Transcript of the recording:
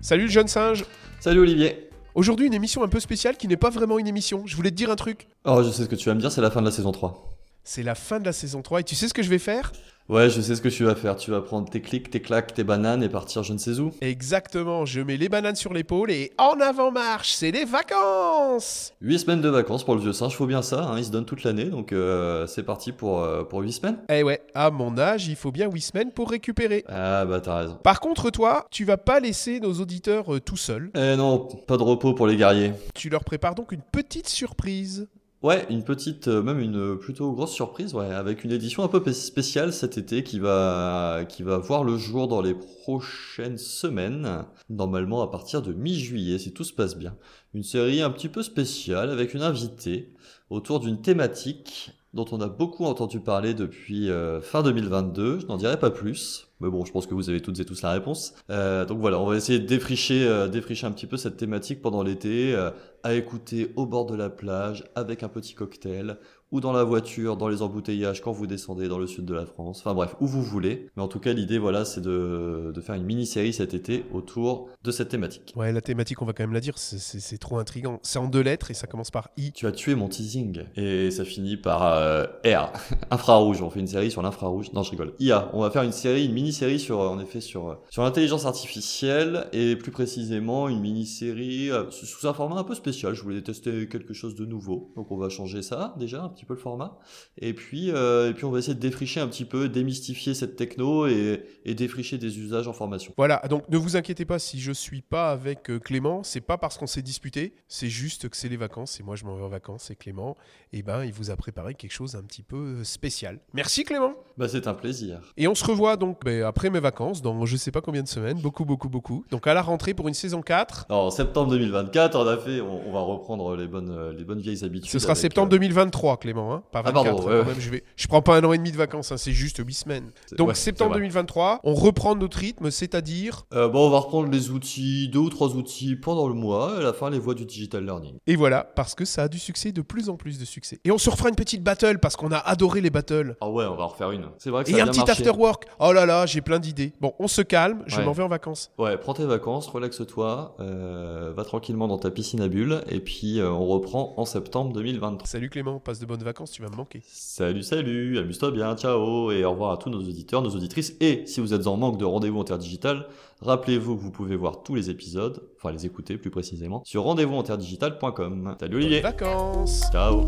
Salut le jeune singe Salut Olivier. Aujourd'hui une émission un peu spéciale qui n'est pas vraiment une émission. Je voulais te dire un truc. Oh, je sais ce que tu vas me dire, c'est la fin de la saison 3. C'est la fin de la saison 3 et tu sais ce que je vais faire? Ouais, je sais ce que tu vas faire. Tu vas prendre tes clics, tes claques, tes bananes et partir je ne sais où. Exactement, je mets les bananes sur l'épaule et en avant marche, c'est les vacances 8 semaines de vacances pour le vieux singe, faut bien ça, hein, il se donne toute l'année, donc euh, c'est parti pour, euh, pour 8 semaines. Eh ouais, à mon âge, il faut bien 8 semaines pour récupérer. Ah bah t'as raison. Par contre, toi, tu vas pas laisser nos auditeurs euh, tout seuls. Eh non, pas de repos pour les guerriers. Tu leur prépares donc une petite surprise. Ouais, une petite, euh, même une plutôt grosse surprise, ouais, avec une édition un peu spéciale cet été qui va, qui va voir le jour dans les prochaines semaines, normalement à partir de mi-juillet, si tout se passe bien. Une série un petit peu spéciale avec une invitée autour d'une thématique dont on a beaucoup entendu parler depuis euh, fin 2022. Je n'en dirai pas plus, mais bon, je pense que vous avez toutes et tous la réponse. Euh, donc voilà, on va essayer de défricher, euh, défricher un petit peu cette thématique pendant l'été, euh, à écouter au bord de la plage avec un petit cocktail ou dans la voiture, dans les embouteillages quand vous descendez dans le sud de la France. Enfin bref, où vous voulez. Mais en tout cas, l'idée, voilà, c'est de, de faire une mini-série cet été autour de cette thématique. Ouais, la thématique, on va quand même la dire, c'est- trop intriguant. C'est en deux lettres et ça commence par I. Tu as tué mon teasing. Et ça finit par R, infrarouge. On fait une série sur l'infrarouge. Non, je rigole. IA. On va faire une série, une mini-série sur, en effet, sur, sur l'intelligence artificielle et plus précisément une mini-série euh, sous un format un peu spécial. Je voulais tester quelque chose de nouveau. Donc on va changer ça déjà, un petit peu le format. Et puis, euh, et puis on va essayer de défricher un petit peu, démystifier cette techno et, et défricher des usages en formation. Voilà, donc ne vous inquiétez pas si je suis pas avec euh, Clément, c'est pas parce qu'on s'est disputé, c'est juste que c'est les vacances et moi je m'en vais en vacances et Clément, eh ben il vous a préparé quelque chose un petit peu spécial. Merci Clément. Bah, c'est un plaisir. Et on se revoit donc ben, après mes vacances dans je sais pas combien de semaines, beaucoup beaucoup beaucoup. Donc à la rentrée pour une saison 4. Alors, en septembre 2024, on a fait, on, on va reprendre les bonnes, euh, les bonnes vieilles habitudes. Ce sera avec, septembre euh, 2023 Clément, hein, pas Ah, 24. pardon, hein, ouais, quand même, je, vais, je prends pas un an et demi de vacances, hein, c'est juste 8 semaines. Donc ouais, septembre vrai. 2023, on reprend notre rythme, c'est-à-dire... Euh, bon, on va reprendre les outils, deux ou trois outils pendant le mois, et à la fin, les voies du digital learning. Et voilà, parce que ça a du succès, de plus en plus de succès. Et on se refera une petite battle, parce qu'on a adoré les battles. Ah ouais, on va en refaire une. C'est vrai que Et ça a un bien petit marché. after work. Oh là là, j'ai plein d'idées. Bon, on se calme, je Ouais. m'en vais en vacances. Ouais, prends tes vacances, relaxe-toi, euh, va tranquillement dans ta piscine à bulles, et puis euh, on reprend en septembre 2023. Salut Clément, passe de bonnes vacances, tu vas me manquer. Salut, salut, amuse-toi bien, ciao, et au revoir à tous nos auditeurs, nos auditrices, et si vous êtes en manque de rendez-vous interdigital, rappelez-vous que vous pouvez voir tous les épisodes, enfin les écouter plus précisément, sur rendez-vous interdigital.com. Salut Olivier, Vacances ciao.